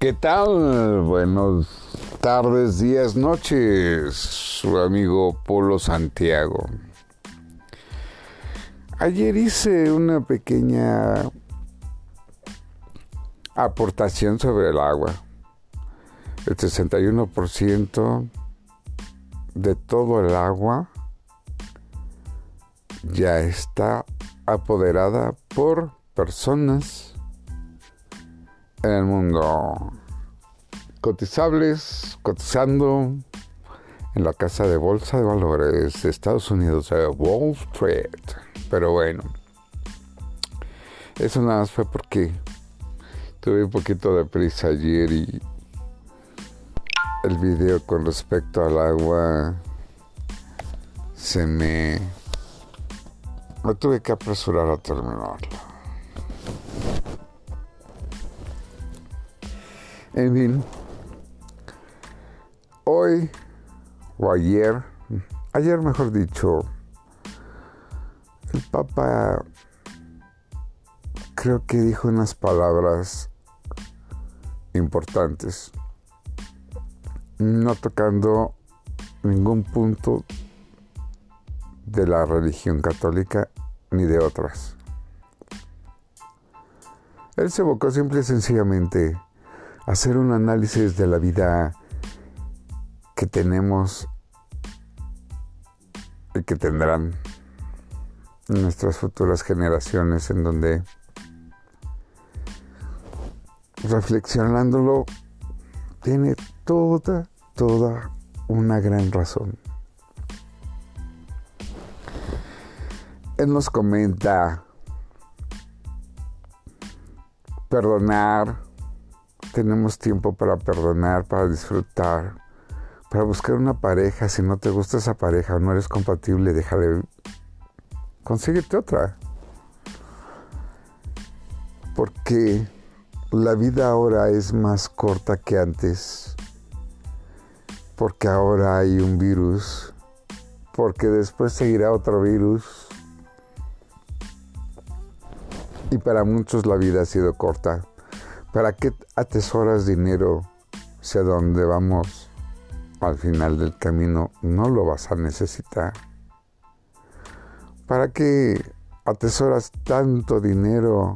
¿Qué tal? Buenas tardes, días, noches, su amigo Polo Santiago. Ayer hice una pequeña aportación sobre el agua. El 61% de todo el agua ya está apoderada por personas en el mundo. Cotizables, cotizando en la casa de bolsa de valores de Estados Unidos, de Wall Street. Pero bueno, eso nada más fue porque tuve un poquito de prisa ayer y el video con respecto al agua se me... Me tuve que apresurar a terminarlo. En fin, hoy o ayer, ayer mejor dicho, el Papa creo que dijo unas palabras importantes, no tocando ningún punto de la religión católica ni de otras. Él se evocó simple y sencillamente hacer un análisis de la vida que tenemos y que tendrán nuestras futuras generaciones en donde reflexionándolo tiene toda, toda una gran razón. Él nos comenta perdonar, tenemos tiempo para perdonar, para disfrutar, para buscar una pareja. Si no te gusta esa pareja o no eres compatible, déjale, consíguete otra. Porque la vida ahora es más corta que antes. Porque ahora hay un virus. Porque después seguirá otro virus y para muchos la vida ha sido corta. ¿Para qué atesoras dinero si a donde vamos al final del camino no lo vas a necesitar? ¿Para qué atesoras tanto dinero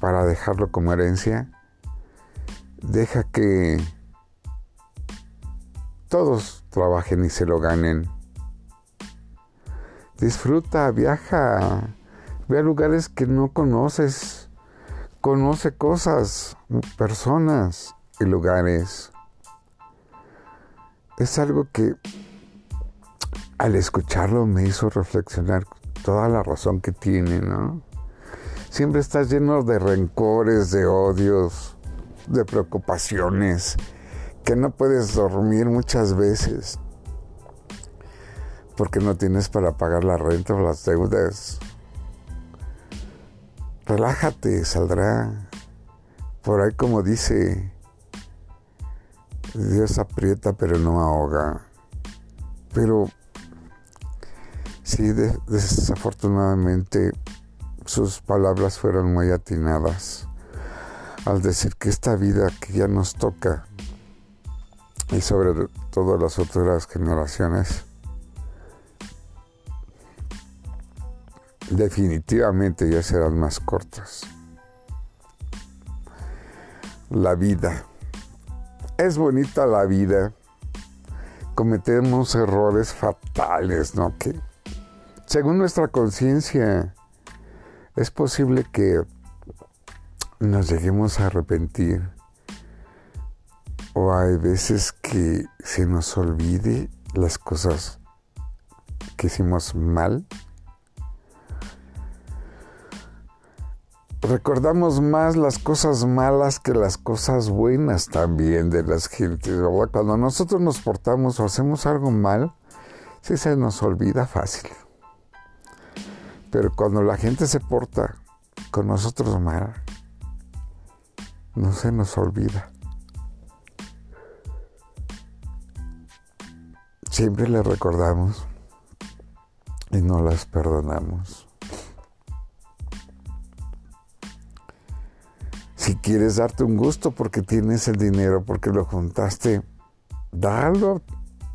para dejarlo como herencia? Deja que todos trabajen y se lo ganen. Disfruta, viaja Ve a lugares que no conoces. Conoce cosas, personas y lugares. Es algo que al escucharlo me hizo reflexionar toda la razón que tiene, ¿no? Siempre estás lleno de rencores, de odios, de preocupaciones, que no puedes dormir muchas veces porque no tienes para pagar la renta o las deudas relájate, saldrá. Por ahí como dice, Dios aprieta pero no ahoga. Pero sí, desafortunadamente sus palabras fueron muy atinadas al decir que esta vida que ya nos toca y sobre todo las otras generaciones definitivamente ya serán más cortas. La vida. Es bonita la vida. Cometemos errores fatales, ¿no? Que según nuestra conciencia es posible que nos lleguemos a arrepentir. O hay veces que se nos olvide las cosas que hicimos mal recordamos más las cosas malas que las cosas buenas también de las gentes, Cuando nosotros nos portamos o hacemos algo mal, sí se nos olvida fácil. Pero cuando la gente se porta con nosotros mal, no se nos olvida. Siempre le recordamos y no las perdonamos. Quieres darte un gusto porque tienes el dinero, porque lo juntaste, dalo,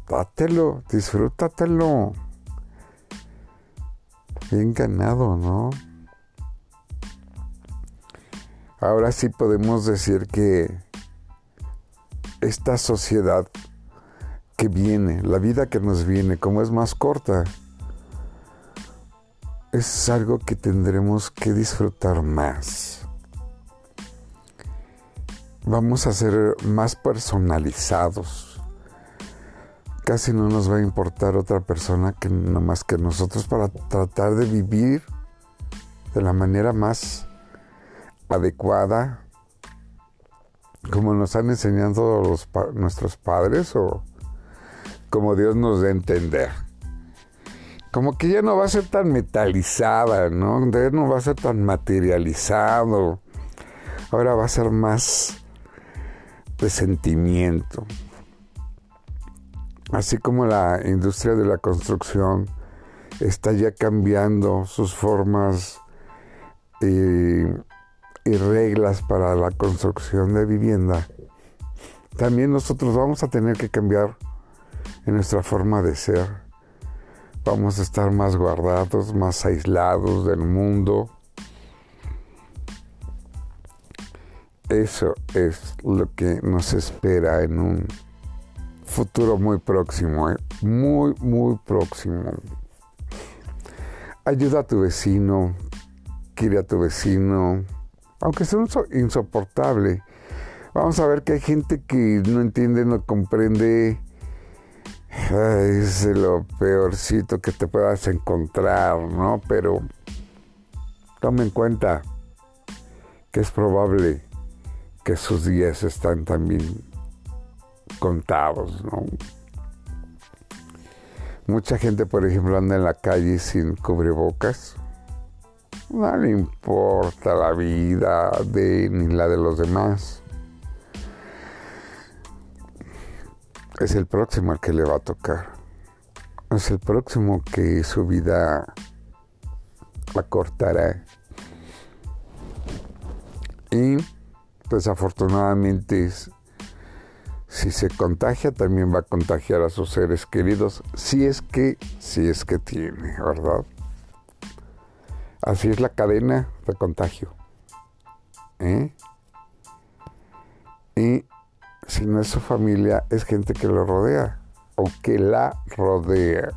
dátelo, disfrútatelo. Bien ganado, ¿no? Ahora sí podemos decir que esta sociedad que viene, la vida que nos viene, como es más corta, es algo que tendremos que disfrutar más. Vamos a ser más personalizados. Casi no nos va a importar otra persona que no más que nosotros para tratar de vivir de la manera más adecuada, como nos han enseñado nuestros padres o como Dios nos dé entender. Como que ya no va a ser tan metalizada, ¿no? Ya no va a ser tan materializado. Ahora va a ser más de sentimiento. Así como la industria de la construcción está ya cambiando sus formas y y reglas para la construcción de vivienda, también nosotros vamos a tener que cambiar en nuestra forma de ser. Vamos a estar más guardados, más aislados del mundo. Eso es lo que nos espera en un futuro muy próximo, ¿eh? muy, muy próximo. Ayuda a tu vecino, quiere a tu vecino, aunque sea insoportable. Vamos a ver que hay gente que no entiende, no comprende. es lo peorcito que te puedas encontrar, ¿no? Pero tome en cuenta que es probable que sus días están también contados, ¿no? Mucha gente, por ejemplo, anda en la calle sin cubrebocas no le importa la vida de ni la de los demás. Es el próximo al que le va a tocar. Es el próximo que su vida la cortará. Y desafortunadamente si se contagia también va a contagiar a sus seres queridos si es que si es que tiene, ¿verdad? Así es la cadena de contagio. ¿eh? Y si no es su familia, es gente que lo rodea o que la rodea.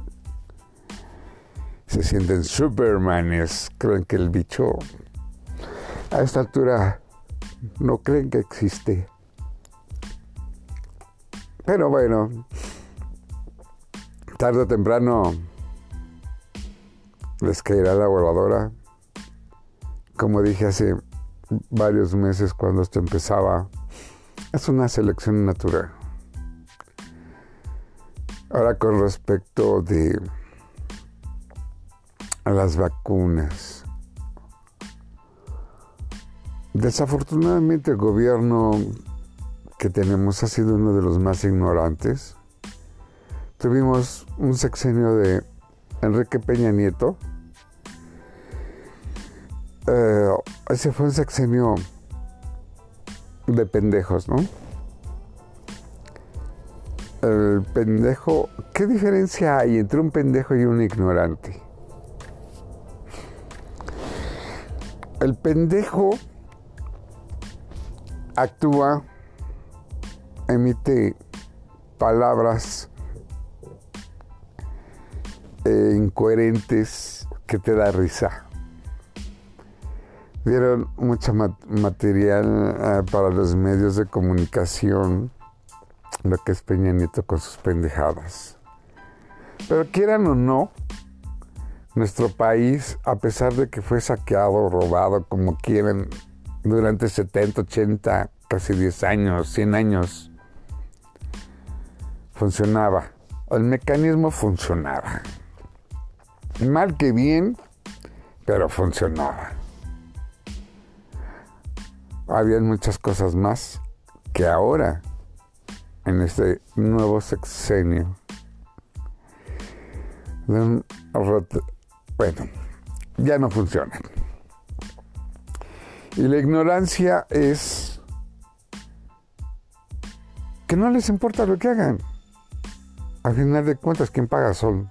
Se sienten supermanes, creen que el bicho a esta altura no creen que existe. Pero bueno, tarde o temprano les caerá la voladora como dije hace varios meses cuando esto empezaba, es una selección natural. Ahora con respecto de a las vacunas. Desafortunadamente el gobierno que tenemos ha sido uno de los más ignorantes. Tuvimos un sexenio de Enrique Peña Nieto, eh, ese fue un sexenio de pendejos, ¿no? El pendejo, ¿qué diferencia hay entre un pendejo y un ignorante? El pendejo actúa, emite palabras eh, incoherentes que te da risa dieron mucho material eh, para los medios de comunicación, lo que es Peña Nieto con sus pendejadas. Pero quieran o no, nuestro país, a pesar de que fue saqueado, robado, como quieran, durante 70, 80, casi 10 años, 100 años, funcionaba. El mecanismo funcionaba. Mal que bien, pero funcionaba había muchas cosas más que ahora, en este nuevo sexenio. Bueno, ya no funcionan. Y la ignorancia es que no les importa lo que hagan. Al final de cuentas, quien paga son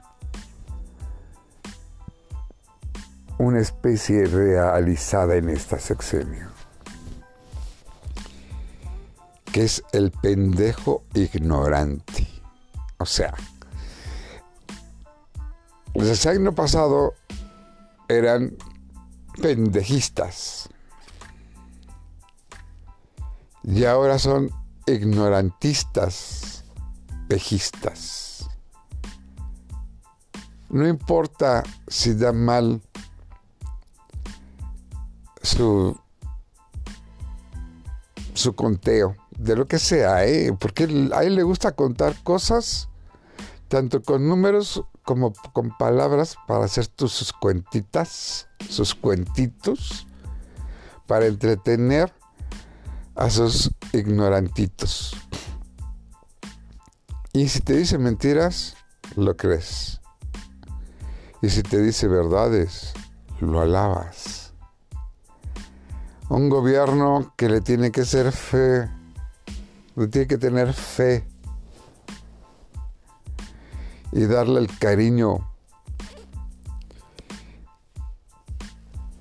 una especie realizada en esta sexenio, que es el pendejo ignorante. O sea, el año pasado eran pendejistas y ahora son ignorantistas, pejistas. No importa si da mal su, su conteo, de lo que sea, ¿eh? porque a él le gusta contar cosas, tanto con números como con palabras, para hacer sus cuentitas, sus cuentitos, para entretener a sus ignorantitos. Y si te dice mentiras, lo crees. Y si te dice verdades, lo alabas un gobierno que le tiene que ser fe, le tiene que tener fe y darle el cariño,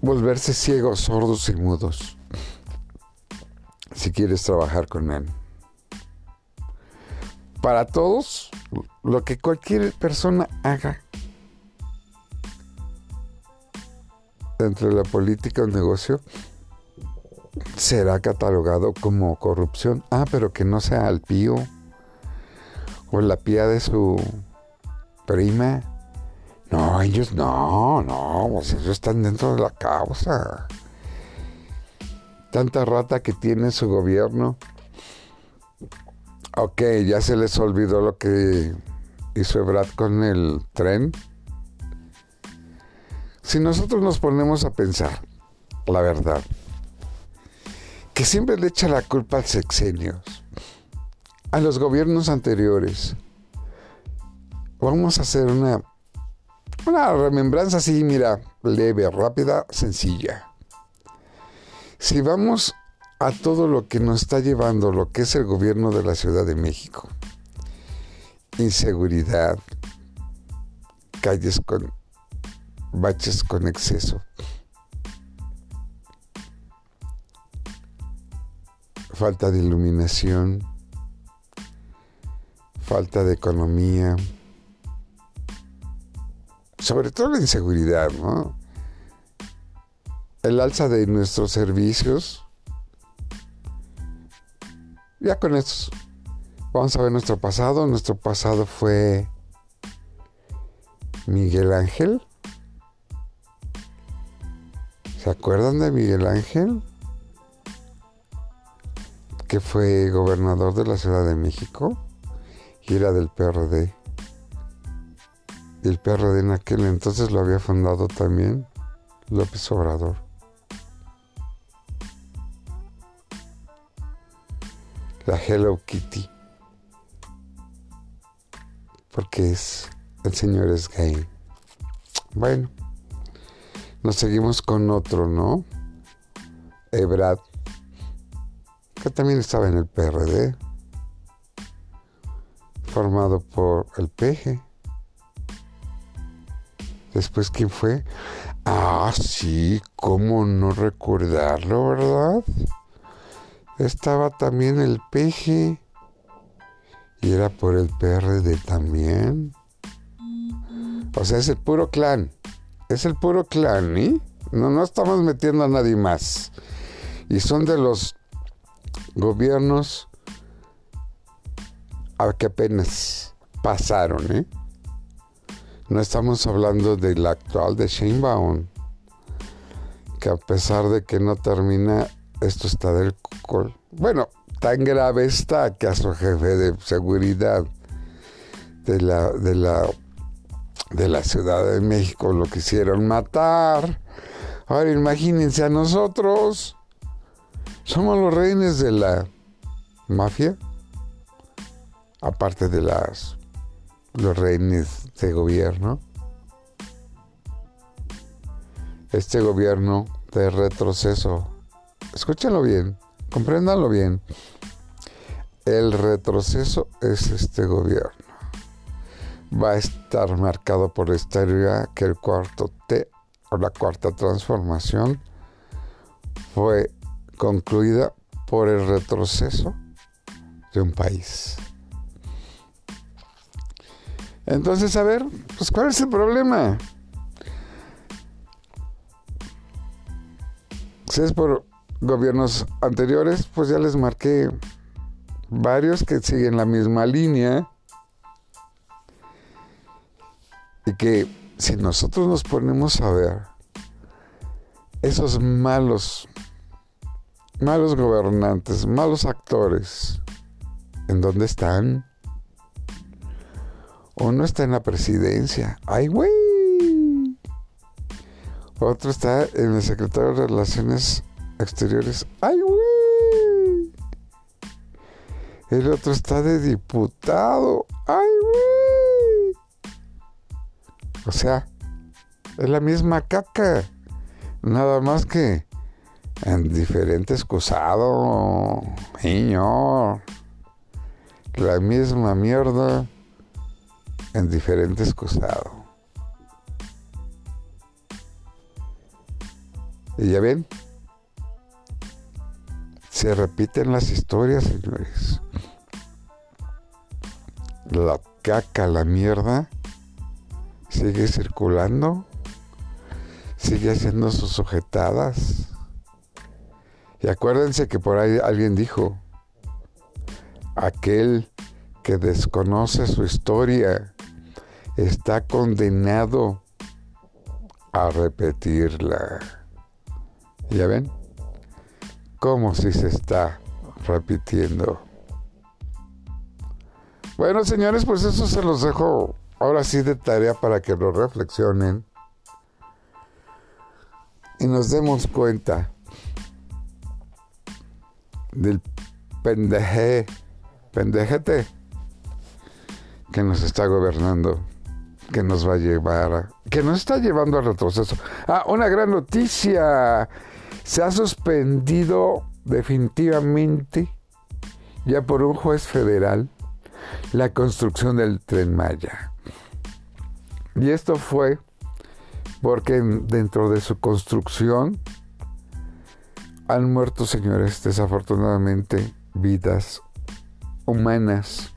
volverse ciegos, sordos y mudos, si quieres trabajar con él. Para todos, lo que cualquier persona haga dentro de la política o negocio, será catalogado como corrupción. Ah, pero que no sea el pío o la pía de su prima. No, ellos no, no, pues ellos están dentro de la causa. Tanta rata que tiene su gobierno. Ok, ya se les olvidó lo que hizo Ebrad con el tren. Si nosotros nos ponemos a pensar, la verdad, que siempre le echa la culpa al sexenios, a los gobiernos anteriores. Vamos a hacer una, una remembranza así, mira, leve, rápida, sencilla. Si vamos a todo lo que nos está llevando lo que es el gobierno de la Ciudad de México, inseguridad, calles con baches con exceso, falta de iluminación, falta de economía, sobre todo la inseguridad, ¿no? El alza de nuestros servicios. Ya con esto vamos a ver nuestro pasado. Nuestro pasado fue Miguel Ángel. ¿Se acuerdan de Miguel Ángel? que fue gobernador de la Ciudad de México y era del PRD. Y el PRD en aquel entonces lo había fundado también López Obrador. La Hello Kitty. Porque es, el señor es gay. Bueno, nos seguimos con otro, ¿no? Ebrad también estaba en el PRD, formado por el PG. Después, ¿quién fue? Ah, sí, cómo no recordarlo, ¿verdad? Estaba también el PG. Y era por el PRD también. O sea, es el puro clan. Es el puro clan, ¿eh? No, no estamos metiendo a nadie más. Y son de los gobiernos que apenas pasaron, ¿eh? No estamos hablando del actual de Sheinbaum, que a pesar de que no termina, esto está del col. Bueno, tan grave está que a su jefe de seguridad de la, de la, de la Ciudad de México lo quisieron matar. Ahora imagínense a nosotros. Somos los reines de la mafia, aparte de las los reines de gobierno. Este gobierno de retroceso escúchenlo bien, compréndanlo bien. El retroceso es este gobierno. Va a estar marcado por esta idea que el cuarto T o la cuarta transformación fue concluida por el retroceso de un país. Entonces, a ver, pues ¿cuál es el problema? Si es por gobiernos anteriores, pues ya les marqué varios que siguen la misma línea y que si nosotros nos ponemos a ver esos malos, malos gobernantes, malos actores, ¿en dónde están? Uno está en la presidencia. ¡Ay, güey! Otro está en el secretario de Relaciones Exteriores. ¡Ay, güey! El otro está de diputado. ¡Ay, güey! O sea, es la misma caca. Nada más que en diferente excusado. Señor. La misma mierda en diferente excusado. Y ya ven, se repiten las historias, señores. La caca, la mierda, sigue circulando, sigue haciendo sus sujetadas. Y acuérdense que por ahí alguien dijo, aquel que desconoce su historia está condenado a repetirla. ¿Ya ven? Como si se está repitiendo. Bueno, señores, pues eso se los dejo ahora sí de tarea para que lo reflexionen y nos demos cuenta del pendeje, pendejete que nos está gobernando que nos va a llevar, que nos está llevando al retroceso. Ah, una gran noticia. Se ha suspendido definitivamente, ya por un juez federal, la construcción del tren Maya. Y esto fue porque dentro de su construcción han muerto, señores, desafortunadamente, vidas humanas.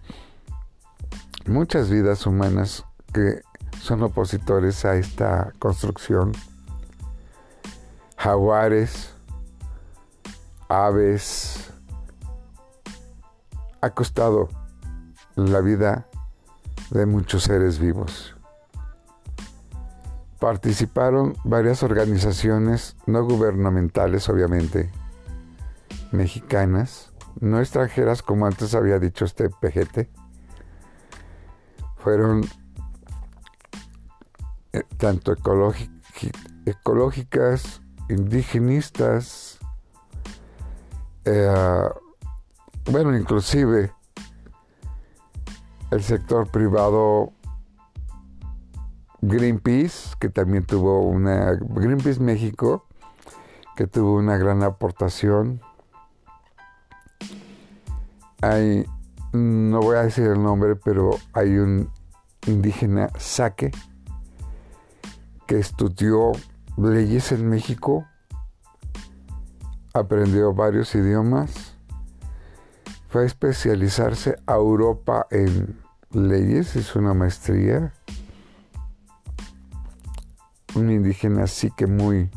Muchas vidas humanas que son opositores a esta construcción. Jaguares, aves, ha costado la vida de muchos seres vivos. Participaron varias organizaciones no gubernamentales, obviamente, mexicanas, no extranjeras, como antes había dicho este PGT. Fueron eh, tanto ecológicas, indigenistas, eh, bueno, inclusive el sector privado Greenpeace, que también tuvo una, Greenpeace México, que tuvo una gran aportación. Hay, no voy a decir el nombre, pero hay un indígena saque que estudió leyes en México, aprendió varios idiomas, fue a especializarse a Europa en leyes, hizo una maestría. Un indígena así que muy,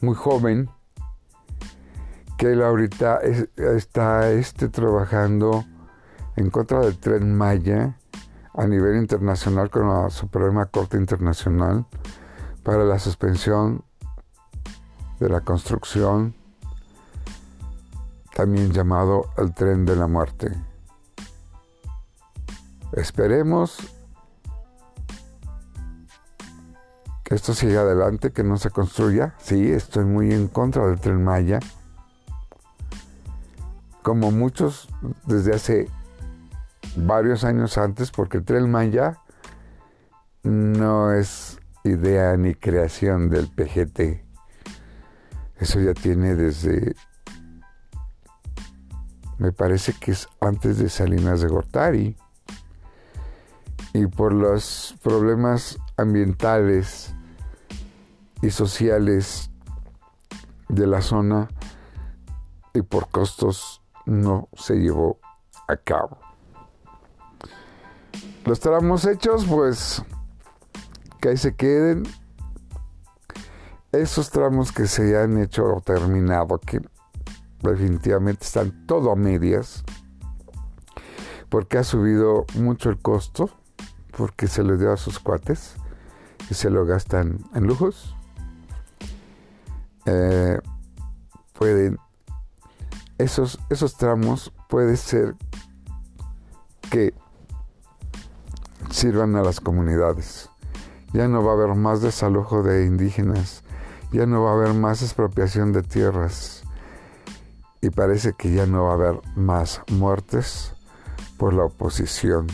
muy joven, que él ahorita está este, trabajando en contra del tren Maya a nivel internacional con la Suprema Corte Internacional para la suspensión de la construcción, también llamado el tren de la muerte. Esperemos que esto siga adelante, que no se construya. Sí, estoy muy en contra del tren Maya. Como muchos desde hace varios años antes, porque el tren Maya no es idea ni creación del PGT. Eso ya tiene desde me parece que es antes de Salinas de Gortari. Y por los problemas ambientales y sociales de la zona y por costos no se llevó a cabo. Los tramos hechos, pues que ahí se queden. Esos tramos que se han hecho o terminado, que definitivamente están todo a medias, porque ha subido mucho el costo, porque se le dio a sus cuates y se lo gastan en lujos. Eh, pueden, esos, esos tramos puede ser que sirvan a las comunidades. Ya no va a haber más desalojo de indígenas, ya no va a haber más expropiación de tierras y parece que ya no va a haber más muertes por la oposición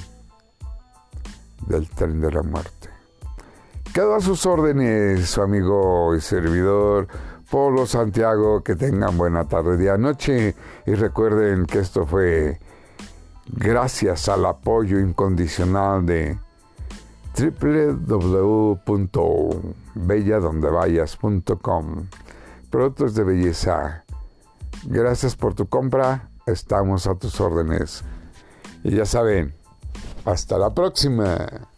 del tren de la muerte. Quedo a sus órdenes, su amigo y servidor Polo Santiago. Que tengan buena tarde, día, noche. Y recuerden que esto fue gracias al apoyo incondicional de www.belladondevayas.com. Productos de belleza. Gracias por tu compra. Estamos a tus órdenes. Y ya saben, hasta la próxima.